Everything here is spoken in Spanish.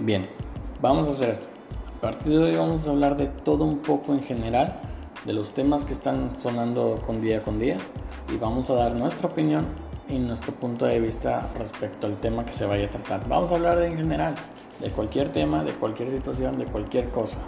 Bien, vamos a hacer esto. A partir de hoy vamos a hablar de todo un poco en general, de los temas que están sonando con día con día y vamos a dar nuestra opinión y nuestro punto de vista respecto al tema que se vaya a tratar. Vamos a hablar de en general, de cualquier tema, de cualquier situación, de cualquier cosa.